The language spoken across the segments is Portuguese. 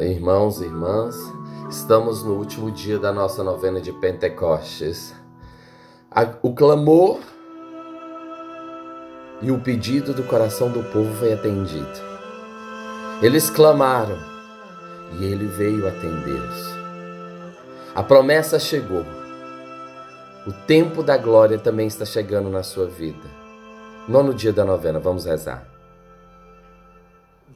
Irmãos e irmãs, estamos no último dia da nossa novena de Pentecostes. O clamor e o pedido do coração do povo foi atendido. Eles clamaram e ele veio atendê-los. A promessa chegou. O tempo da glória também está chegando na sua vida. Nono dia da novena, vamos rezar.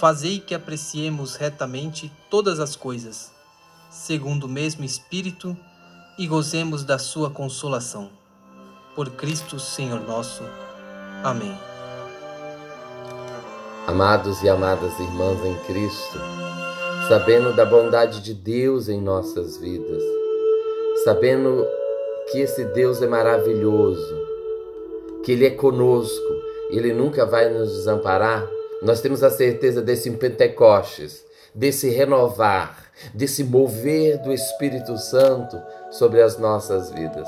fazei que apreciemos retamente todas as coisas segundo o mesmo Espírito, e gozemos da sua consolação. Por Cristo Senhor nosso. Amém. Amados e amadas irmãs em Cristo, sabendo da bondade de Deus em nossas vidas, sabendo que esse Deus é maravilhoso, que Ele é conosco, Ele nunca vai nos desamparar, nós temos a certeza desse Pentecostes, desse renovar, desse mover do Espírito Santo sobre as nossas vidas.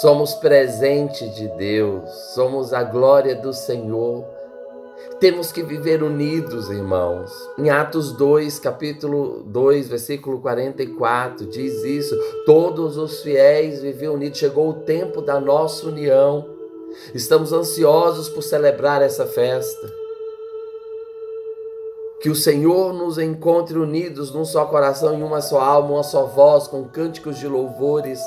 Somos presente de Deus, somos a glória do Senhor. Temos que viver unidos, irmãos. Em Atos 2, capítulo 2, versículo 44, diz isso: todos os fiéis viviam unidos. Chegou o tempo da nossa união. Estamos ansiosos por celebrar essa festa. Que o Senhor nos encontre unidos num só coração, em uma só alma, uma só voz, com cânticos de louvores,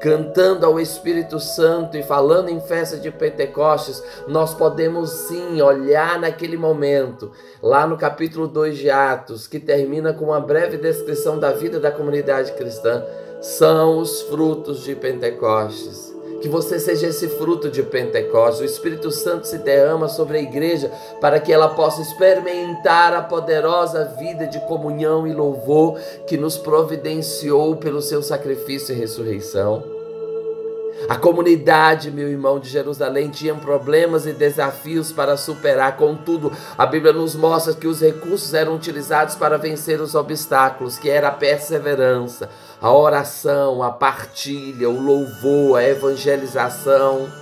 cantando ao Espírito Santo e falando em festa de Pentecostes, nós podemos sim olhar naquele momento, lá no capítulo 2 de Atos, que termina com uma breve descrição da vida da comunidade cristã, são os frutos de Pentecostes. Que você seja esse fruto de Pentecostes. O Espírito Santo se derrama sobre a igreja para que ela possa experimentar a poderosa vida de comunhão e louvor que nos providenciou pelo seu sacrifício e ressurreição. A comunidade, meu irmão, de Jerusalém tinha problemas e desafios para superar, contudo, a Bíblia nos mostra que os recursos eram utilizados para vencer os obstáculos, que era a perseverança, a oração, a partilha, o louvor, a evangelização.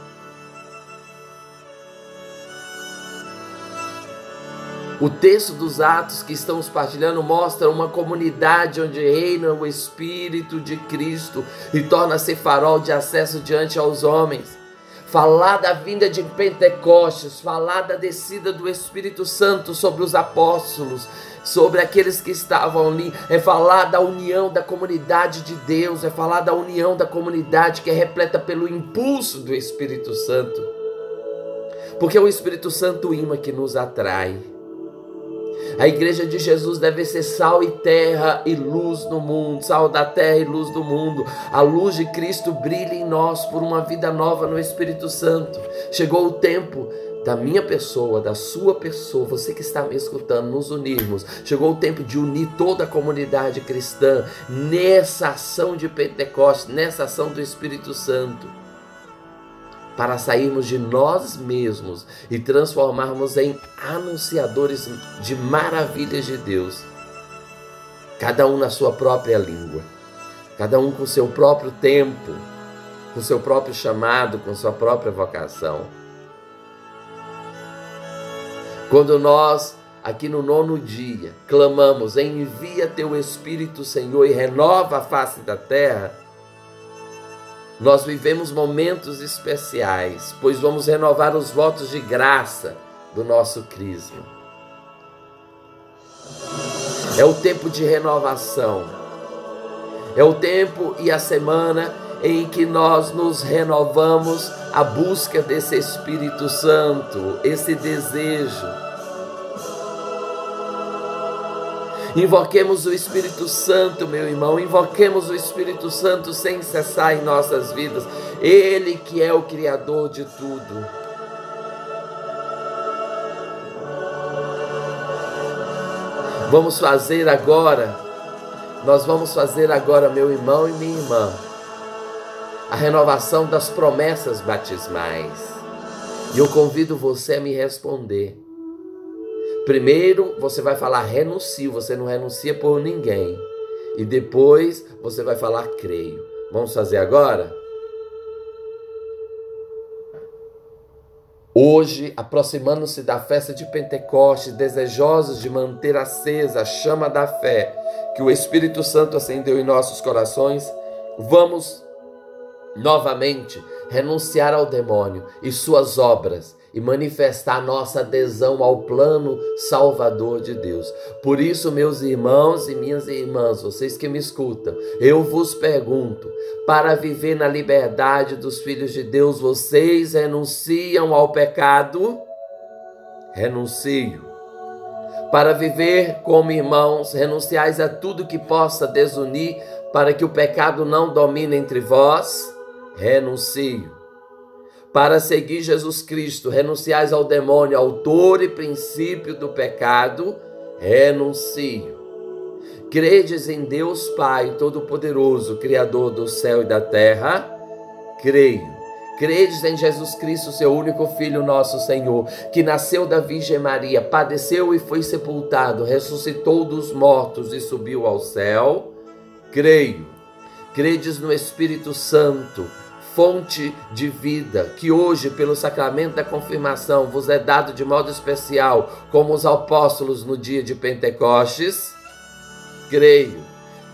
O texto dos Atos que estamos partilhando mostra uma comunidade onde reina o Espírito de Cristo e torna-se farol de acesso diante aos homens. Falar da vinda de Pentecostes, falar da descida do Espírito Santo sobre os apóstolos, sobre aqueles que estavam ali, é falar da união da comunidade de Deus, é falar da união da comunidade que é repleta pelo impulso do Espírito Santo. Porque é o Espírito Santo imã que nos atrai. A igreja de Jesus deve ser sal e terra e luz no mundo, sal da terra e luz do mundo. A luz de Cristo brilha em nós por uma vida nova no Espírito Santo. Chegou o tempo da minha pessoa, da sua pessoa, você que está me escutando, nos unirmos. Chegou o tempo de unir toda a comunidade cristã nessa ação de Pentecostes, nessa ação do Espírito Santo, para sairmos de nós mesmos e transformarmos em anunciadores de maravilhas de Deus. Cada um na sua própria língua, cada um com seu próprio tempo, com seu próprio chamado, com sua própria vocação. Quando nós, aqui no nono dia, clamamos: envia teu Espírito, Senhor, e renova a face da terra, nós vivemos momentos especiais, pois vamos renovar os votos de graça do nosso Crisma. É o tempo de renovação. É o tempo e a semana em que nós nos renovamos a busca desse Espírito Santo, esse desejo. Invoquemos o Espírito Santo, meu irmão, invoquemos o Espírito Santo sem cessar em nossas vidas. Ele que é o Criador de tudo. Vamos fazer agora nós vamos fazer agora, meu irmão e minha irmã, a renovação das promessas batismais. E eu convido você a me responder. Primeiro, você vai falar renuncio, você não renuncia por ninguém. E depois, você vai falar creio. Vamos fazer agora? Hoje, aproximando-se da festa de Pentecostes, desejosos de manter acesa a chama da fé que o Espírito Santo acendeu em nossos corações, vamos novamente renunciar ao demônio e suas obras e manifestar nossa adesão ao plano salvador de Deus. Por isso, meus irmãos e minhas irmãs, vocês que me escutam, eu vos pergunto: para viver na liberdade dos filhos de Deus, vocês renunciam ao pecado? Renuncio. Para viver como irmãos, renunciais a tudo que possa desunir, para que o pecado não domine entre vós? Renuncio para seguir Jesus Cristo, renunciais ao demônio, autor e princípio do pecado, renuncio. Credes em Deus Pai Todo-Poderoso, Criador do céu e da terra? Creio. Credes em Jesus Cristo, seu único Filho, nosso Senhor, que nasceu da Virgem Maria, padeceu e foi sepultado, ressuscitou dos mortos e subiu ao céu? Creio. Credes no Espírito Santo, fonte de vida, que hoje, pelo sacramento da confirmação, vos é dado de modo especial, como os apóstolos no dia de Pentecostes? Creio.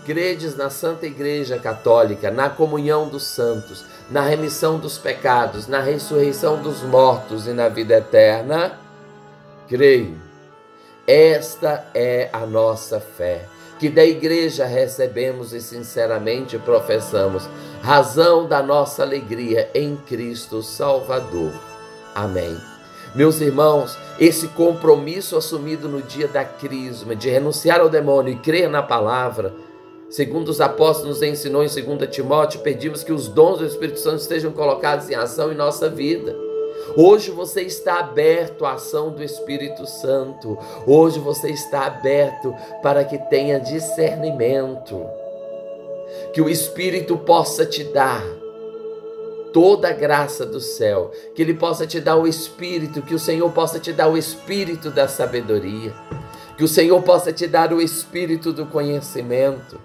Credes na Santa Igreja Católica, na comunhão dos santos, na remissão dos pecados, na ressurreição dos mortos e na vida eterna? Creio. Esta é a nossa fé que da igreja recebemos e sinceramente professamos, razão da nossa alegria em Cristo Salvador. Amém. Meus irmãos, esse compromisso assumido no dia da crisma de renunciar ao demônio e crer na palavra, segundo os apóstolos nos ensinou em 2 Timóteo, pedimos que os dons do Espírito Santo estejam colocados em ação em nossa vida. Hoje você está aberto à ação do Espírito Santo. Hoje você está aberto para que tenha discernimento. Que o Espírito possa te dar toda a graça do céu, que ele possa te dar o espírito, que o Senhor possa te dar o espírito da sabedoria, que o Senhor possa te dar o espírito do conhecimento,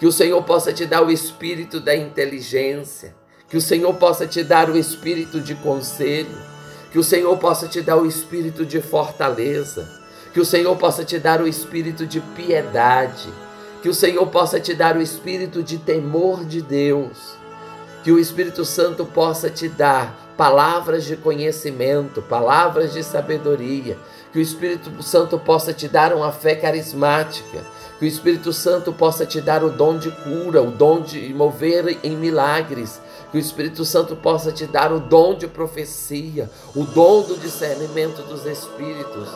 que o Senhor possa te dar o espírito da inteligência. Que o Senhor possa te dar o espírito de conselho, que o Senhor possa te dar o espírito de fortaleza, que o Senhor possa te dar o espírito de piedade, que o Senhor possa te dar o espírito de temor de Deus, que o Espírito Santo possa te dar palavras de conhecimento, palavras de sabedoria, que o Espírito Santo possa te dar uma fé carismática, que o Espírito Santo possa te dar o dom de cura, o dom de mover em milagres, que o Espírito Santo possa te dar o dom de profecia, o dom do discernimento dos Espíritos,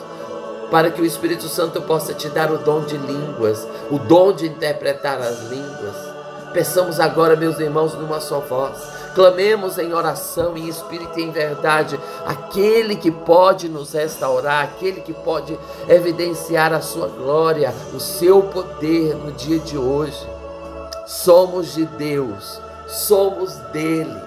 para que o Espírito Santo possa te dar o dom de línguas, o dom de interpretar as línguas. Peçamos agora, meus irmãos, numa só voz. Clamemos em oração, em espírito e em verdade, aquele que pode nos restaurar, aquele que pode evidenciar a sua glória, o seu poder no dia de hoje. Somos de Deus somos dele.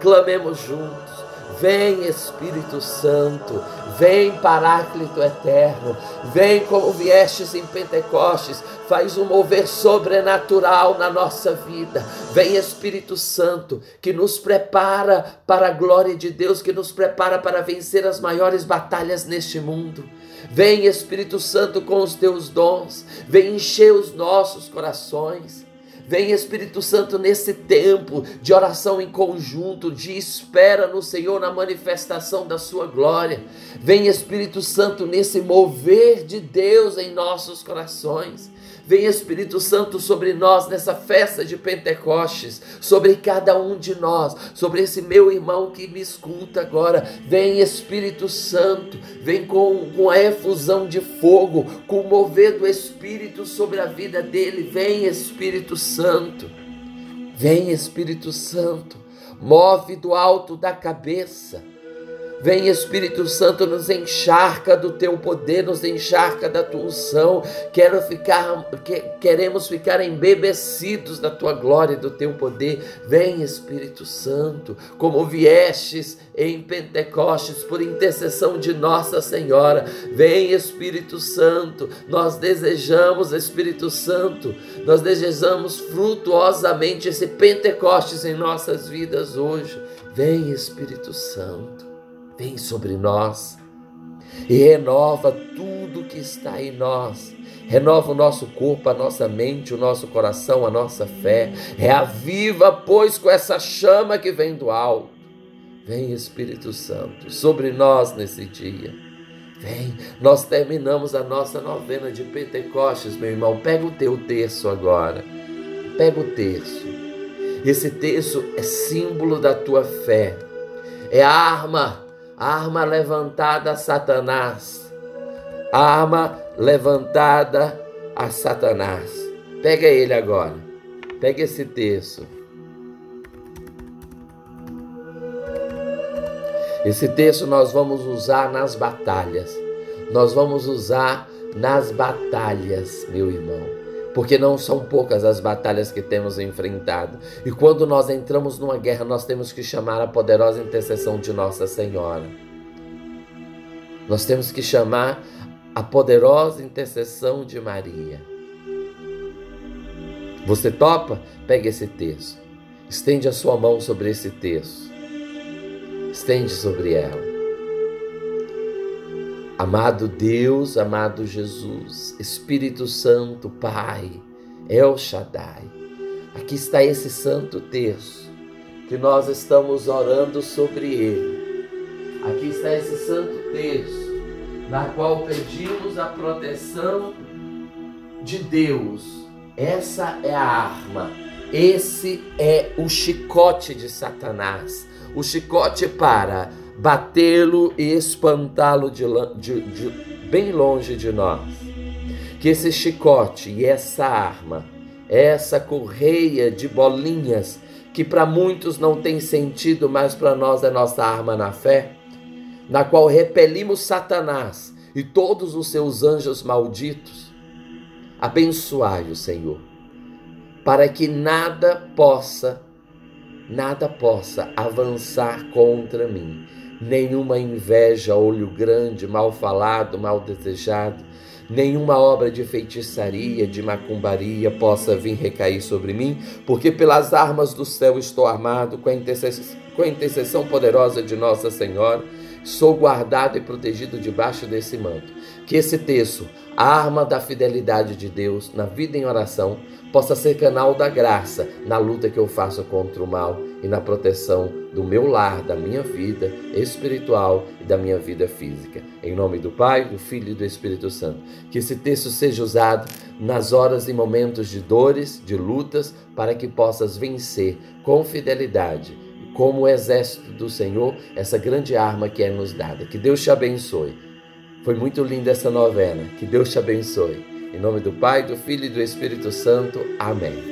Clamemos juntos. Vem Espírito Santo, vem Paráclito Eterno, vem como viestes em Pentecostes, faz um mover sobrenatural na nossa vida. Vem Espírito Santo, que nos prepara para a glória de Deus, que nos prepara para vencer as maiores batalhas neste mundo. Vem Espírito Santo com os teus dons, vem encher os nossos corações. Vem Espírito Santo nesse tempo de oração em conjunto, de espera no Senhor na manifestação da sua glória. Vem Espírito Santo nesse mover de Deus em nossos corações. Vem Espírito Santo sobre nós nessa festa de Pentecostes, sobre cada um de nós, sobre esse meu irmão que me escuta agora. Vem Espírito Santo, vem com, com a efusão de fogo, com o mover do Espírito sobre a vida dele. Vem Espírito Santo, vem Espírito Santo, move do alto da cabeça Vem Espírito Santo, nos encharca do teu poder, nos encharca da tua unção. Quero ficar, queremos ficar embebecidos da tua glória e do teu poder. Vem Espírito Santo, como viestes em Pentecostes por intercessão de Nossa Senhora. Vem Espírito Santo. Nós desejamos Espírito Santo. Nós desejamos frutuosamente esse Pentecostes em nossas vidas hoje. Vem Espírito Santo. Vem sobre nós e renova tudo que está em nós. Renova o nosso corpo, a nossa mente, o nosso coração, a nossa fé. Reaviva, pois, com essa chama que vem do alto. Vem, Espírito Santo, sobre nós nesse dia. Vem, nós terminamos a nossa novena de Pentecostes, meu irmão. Pega o teu terço agora. Pega o terço. Esse terço é símbolo da tua fé. É a arma arma levantada a Satanás. Arma levantada a Satanás. Pega ele agora. Pega esse texto. Esse texto nós vamos usar nas batalhas. Nós vamos usar nas batalhas, meu irmão porque não são poucas as batalhas que temos enfrentado. E quando nós entramos numa guerra, nós temos que chamar a poderosa intercessão de Nossa Senhora. Nós temos que chamar a poderosa intercessão de Maria. Você topa? Pegue esse texto. Estende a sua mão sobre esse texto. Estende sobre ela. Amado Deus, amado Jesus, Espírito Santo, Pai, El Shaddai, aqui está esse santo texto que nós estamos orando sobre ele. Aqui está esse santo texto na qual pedimos a proteção de Deus. Essa é a arma, esse é o chicote de Satanás. O chicote para batê-lo e espantá-lo de, de, de, bem longe de nós. Que esse chicote e essa arma, essa correia de bolinhas, que para muitos não tem sentido, mas para nós é nossa arma na fé, na qual repelimos Satanás e todos os seus anjos malditos. Abençoai o Senhor, para que nada possa, nada possa avançar contra mim nenhuma inveja, olho grande, mal falado, mal desejado, nenhuma obra de feitiçaria, de macumbaria possa vir recair sobre mim, porque pelas armas do céu estou armado, com a intercessão, com a intercessão poderosa de Nossa Senhora, sou guardado e protegido debaixo desse manto. Que esse texto, a arma da fidelidade de Deus na vida em oração, possa ser canal da graça na luta que eu faço contra o mal e na proteção do meu lar, da minha vida espiritual e da minha vida física. Em nome do Pai, do Filho e do Espírito Santo. Que esse texto seja usado nas horas e momentos de dores, de lutas, para que possas vencer com fidelidade, como o exército do Senhor, essa grande arma que é nos dada. Que Deus te abençoe. Foi muito linda essa novena. Que Deus te abençoe. Em nome do Pai, do Filho e do Espírito Santo. Amém.